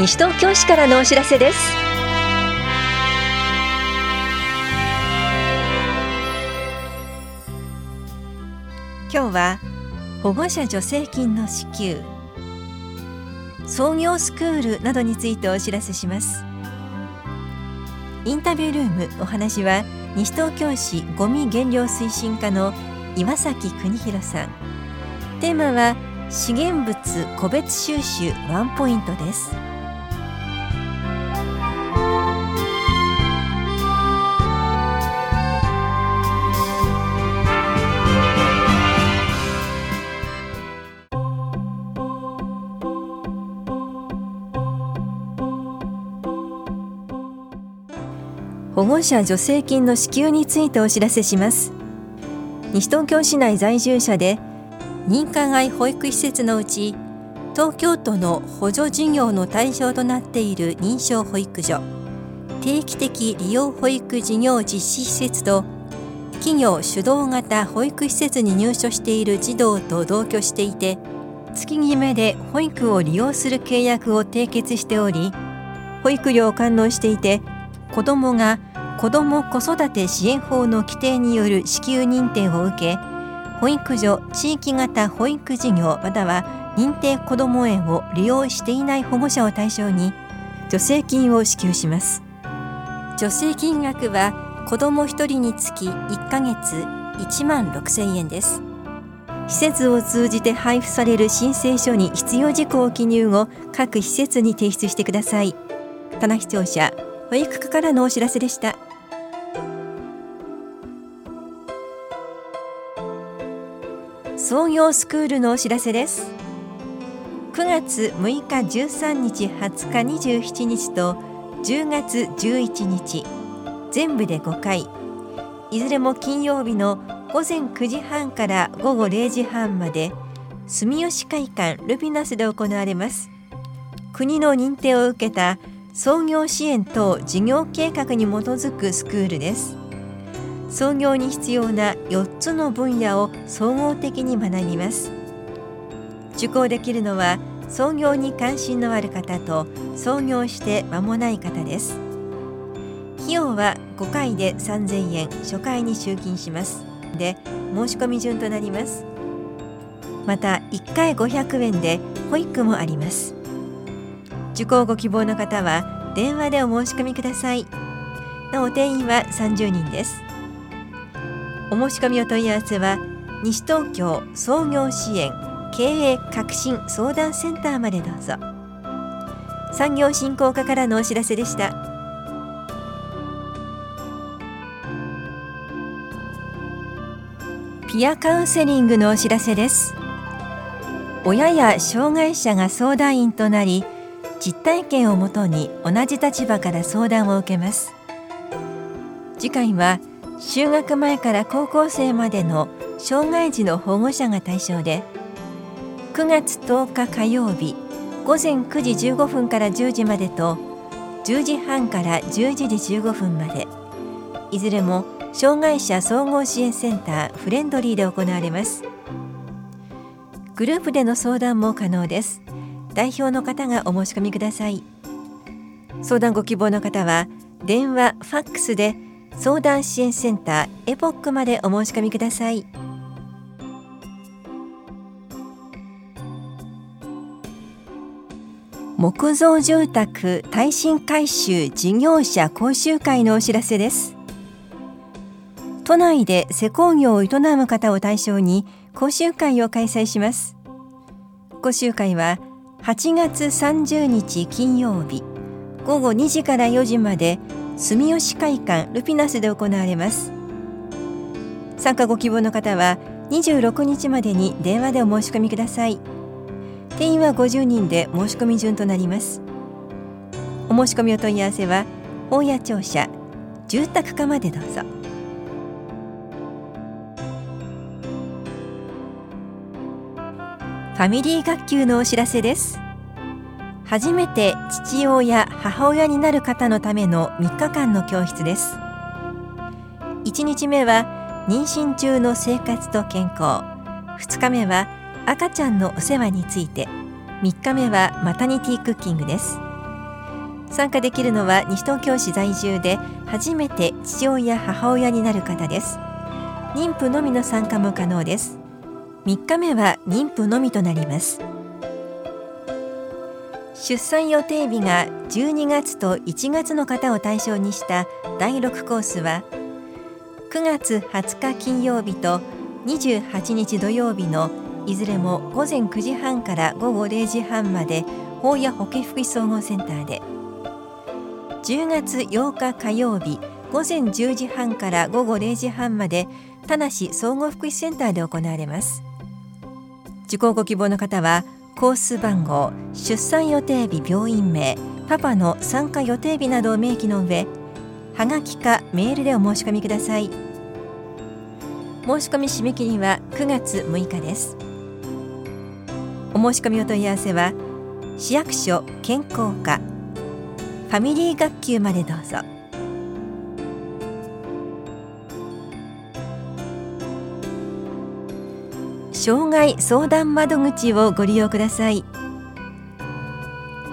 西東京市からのお知らせです。今日は保護者助成金の支給。創業スクールなどについてお知らせします。インタビュールームお話は西東京市ごみ減量推進課の岩崎邦弘さん。テーマは資源物個別収集ワンポイントです。護者助成金の支給についてお知らせします。西東京市内在住者で認可外保育施設のうち東京都の補助事業の対象となっている認証保育所定期的利用保育事業実施施設と企業主導型保育施設に入所している児童と同居していて月決めで保育を利用する契約を締結しており保育料を完納していて子どもが子ども子育て支援法の規定による支給認定を受け保育所地域型保育事業または認定こども園を利用していない保護者を対象に助成金を支給します。助成金額は子ども1人につき1ヶ月1万6000円です。施設を通じて配布される申請書に必要事項を記入後各施設に提出してください。棚視聴者保育課からのお知らせでした。創業スクールのお知らせです。9月6日13日20日27日と10月11日全部で5回。いずれも金曜日の午前9時半から午後0時半まで住吉会館ルピナスで行われます。国の認定を受けた創業支援等事業計画に基づくスクールです。創業に必要な4つの分野を総合的に学びます。受講できるのは創業に関心のある方と創業して間もない方です。費用は5回で3000円初回に集金します。で申し込み順となります。また1回500円で保育もあります。受講ご希望の方は電話でお申し込みください。なお定員は30人です。お申し込みお問い合わせは西東京創業支援経営革新相談センターまでどうぞ。産業振興課からのお知らせでした。ピアカウンセリングのお知らせです。親や障害者が相談員となり実体験をもとに同じ立場から相談を受けます。次回は就学前から高校生までの障害児の保護者が対象で9月10日火曜日午前9時15分から10時までと10時半から11時15分までいずれも障害者総合支援センターフレンドリーで行われます。グループでの相談も可能です。代表の方がお申し込みください。相談ご希望の方は電話ファックスで相談支援センターエポックまでお申し込みください。木造住宅耐震改修事業者講習会のお知らせです。都内で施工業を営む方を対象に講習会を開催します。講習会は8月30日金曜日午後2時から4時まで住吉会館ルピナスで行われます。参加ご希望の方は26日までに電話でお申し込みください。定員は50人で申し込み順となります。お申し込みお問い合わせは大谷庁舎住宅課までどうぞ。ファミリー学級のお知らせです。初めて父親母親になる方のための3日間の教室です。1日目は妊娠中の生活と健康。2日目は赤ちゃんのお世話について。3日目はマタニティクッキングです。参加できるのは西東京市在住で初めて父親母親になる方です。妊婦のみの参加も可能です。3日目は妊婦のみとなります。出産予定日が12月と1月の方を対象にした第6コースは9月20日金曜日と28日土曜日のいずれも午前9時半から午後0時半まで法や保健福祉総合センターで。10月8日火曜日午前10時半から午後0時半まで田梨総合福祉センターで行われます。受講ご希望の方はコース番号出産予定日病院名パパの参加予定日などを明記の上はがきかメールでお申し込みください。申し込み締め切りは9月6日です。お申し込みお問い合わせは市役所健康課ファミリー学級までどうぞ。障害相談窓口をご利用ください。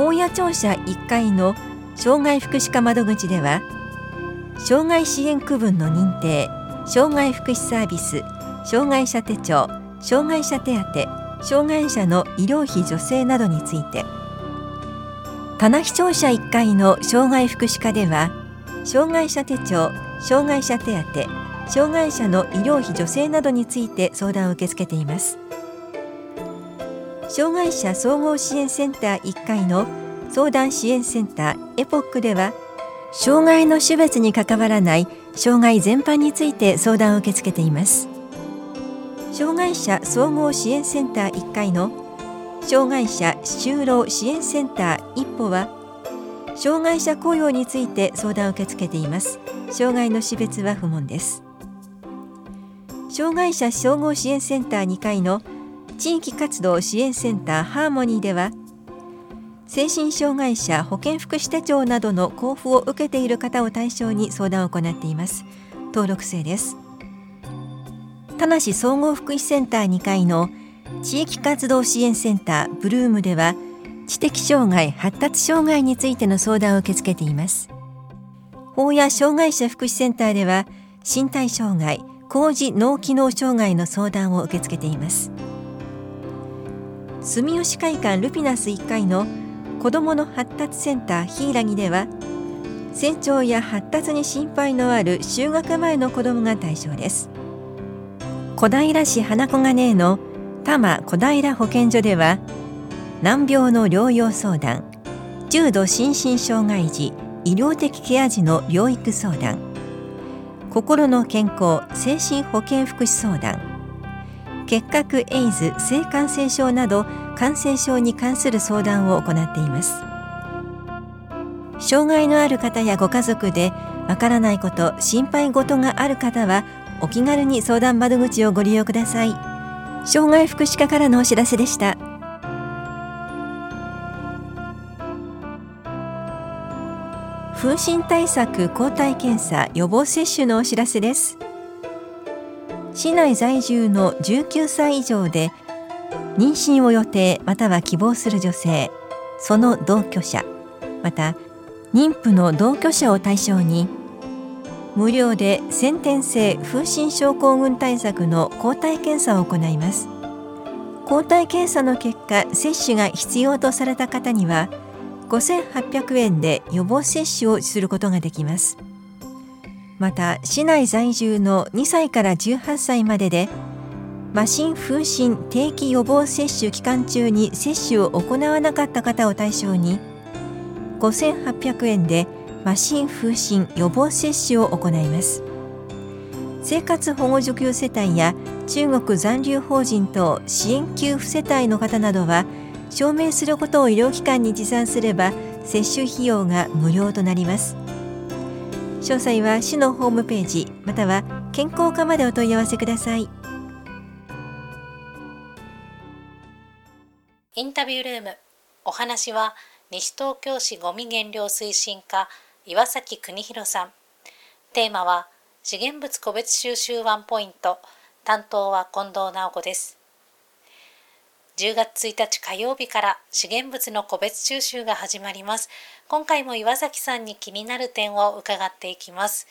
本屋庁舎1階の障害福祉課窓口では障害支援区分の認定障害福祉サービス障害者手帳障害者手当障害者の医療費助成などについて棚視聴者1階の障害福祉課では障害者手帳障害者手当障害者の医療費助成などについて相談を受け付けています。障害者総合支援センター1階の相談支援センターエポックでは障害の種別に関わらない障害全般について相談を受け付けています。障害者総合支援センター1階の障害者就労支援センター一歩は障害者雇用について相談を受け付けています。障害の種別は不問です。障害者総合支援センター2階の地域活動支援センターハーモニーでは精神障害者保健福祉手帳などの交付を受けている方を対象に相談を行っています。登録制です。田梨総合福祉センター2階の地域活動支援センターブルームでは知的障害発達障害についての相談を受け付けています。法や障害者福祉センターでは身体障害工事脳機能障害の相談を受け付けています。住吉会館ルピナス1階の子どもの発達センターひいらぎでは成長や発達に心配のある就学前の子どもが対象です。小平市花子金の多摩小平保健所では難病の療養相談重度心身障害児医療的ケア児の療育相談心の健康精神保健福祉相談。結核エイズ性感染症など感染症に関する相談を行っています。障害のある方やご家族でわからないこと心配事がある方はお気軽に相談窓口をご利用ください。障害福祉課からのお知らせでした。風疹対策抗体検査予防接種のお知らせです。市内在住の19歳以上で妊娠を予定または希望する女性その同居者また妊婦の同居者を対象に無料で先天性風疹症候群対策の抗体検査を行います。抗体検査の結果接種が必要とされた方には5800円で予防接種をすることができます。また市内在住の2歳から18歳までで麻疹風疹定期予防接種期間中に接種を行わなかった方を対象に5800円で麻疹風疹予防接種を行います。生活保護受給世帯や中国残留法人等支援給付世帯の方などは証明することを医療機関に持参すれば接種費用が無料となります。詳細は市のホームページまたは健康課までお問い合わせください。インタビュールームお話は西東京市ごみ減量推進課岩崎邦弘さん。テーマは資源物個別収集ワンポイント。担当は近藤直子です。10月1日火曜日から資源物の個別収集が始まります。今回も岩崎さんに気になる点を伺っていきます。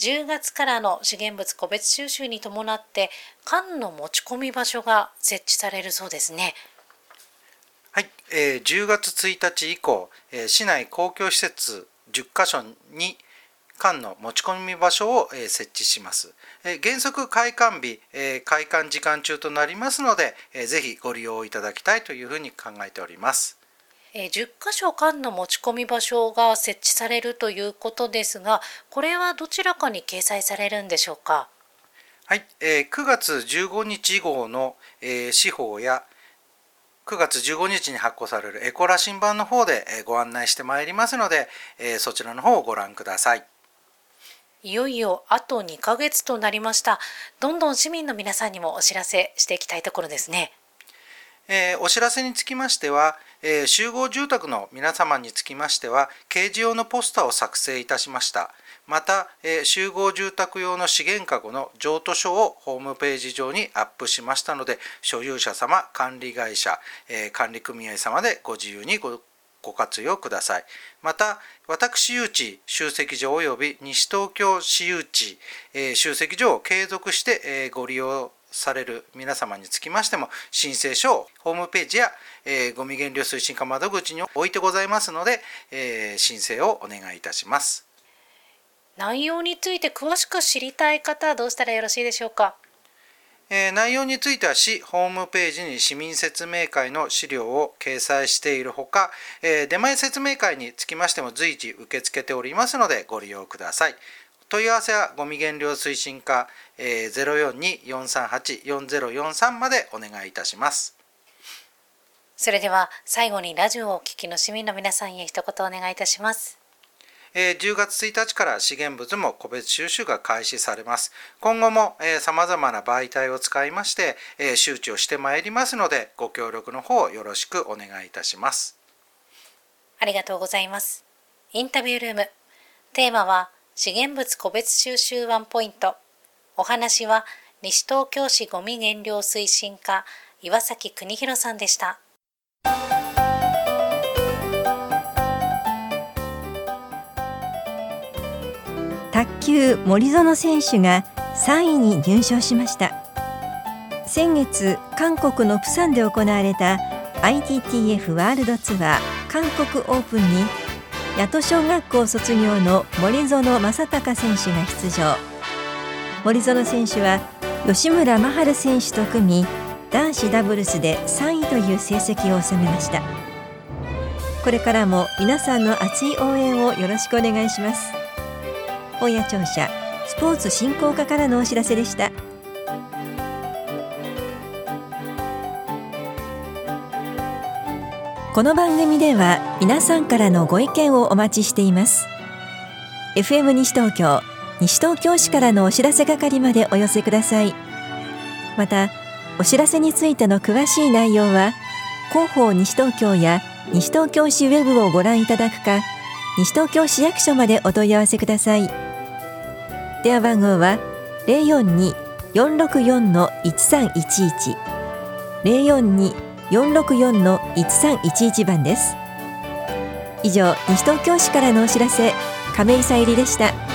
10月からの資源物個別収集に伴って缶の持ち込み場所が設置されるそうですね。はい、えー、10月1日以降、えー、市内公共施設10カ所に缶の持ち込み場所を、えー、設置します。えー、原則開館日、えー、開館時間中となりますので、えー、ぜひご利用いただきたいというふうに考えております。えー、10箇所缶の持ち込み場所が設置されるということですが、これはどちらかに掲載されるんでしょうか？はい、えー、9月15日号の、えー、司法や9月15日に発行されるエコラ新版の方でご案内してまいりますので、えー、そちらの方をご覧ください。いよいよあと2ヶ月となりました。どんどん市民の皆さんにもお知らせしていきたいところですね。えー、お知らせにつきましては、えー、集合住宅の皆様につきましては、掲示用のポスターを作成いたしました。また、えー、集合住宅用の資源かごの譲渡書をホームページ上にアップしましたので、所有者様、管理会社、え管理組合様でご自由にごご活用ください。また、私有地集積所及び西東京市有地、え集積所を継続して、えご利用される皆様につきましても申請書をホームページや、えー、ゴミ減量推進課窓口に置いてございますので、え、申請をお願いいたします内容について詳しく知りたい方はどうしたらよろしいでしょうか？えー、内容については市ホームページに市民説明会の資料を掲載しているほか、えー、出前説明会につきましても随時受け付けておりますのでご利用ください。問い合わせはゴミ減量推進課、えー、042-438-4043までお願いいたします。それでは最後にラジオをお聞きの市民の皆さんへ一言お願いいたします。えー、10月1日から資源物も個別収集が開始されます。今後もさまざまな媒体を使いまして、えー、周知をしてまいりますので、ご協力の方よろしくお願いいたします。ありがとうございます。インタビュールーム。テーマは資源物個別収集ワンポイント。お話は西東京市ごみ減量推進課岩崎邦弘さんでした。卓球森園選手が3位に入賞しました。先月韓国のプサンで行われた ITTF ワールドツアー韓国オープンに八戸小学校卒業の森園正孝選手が出場。森園選手は吉村真晴選手と組み男子ダブルスで3位という成績を収めました。これからも皆さんの熱い応援をよろしくお願いします。本屋庁舎スポーツ振興課からのお知らせでした。この番組では皆さんからのご意見をお待ちしています。FM 西東京西東京市からのお知らせ係までお寄せください。またお知らせについての詳しい内容は広報西東京や西東京市ウェブをご覧いただくか西東京市役所までお問い合わせください。電話番号は042-464-1311 042 464-1311番です。以上西東京市からのお知らせ亀井さゆりでした。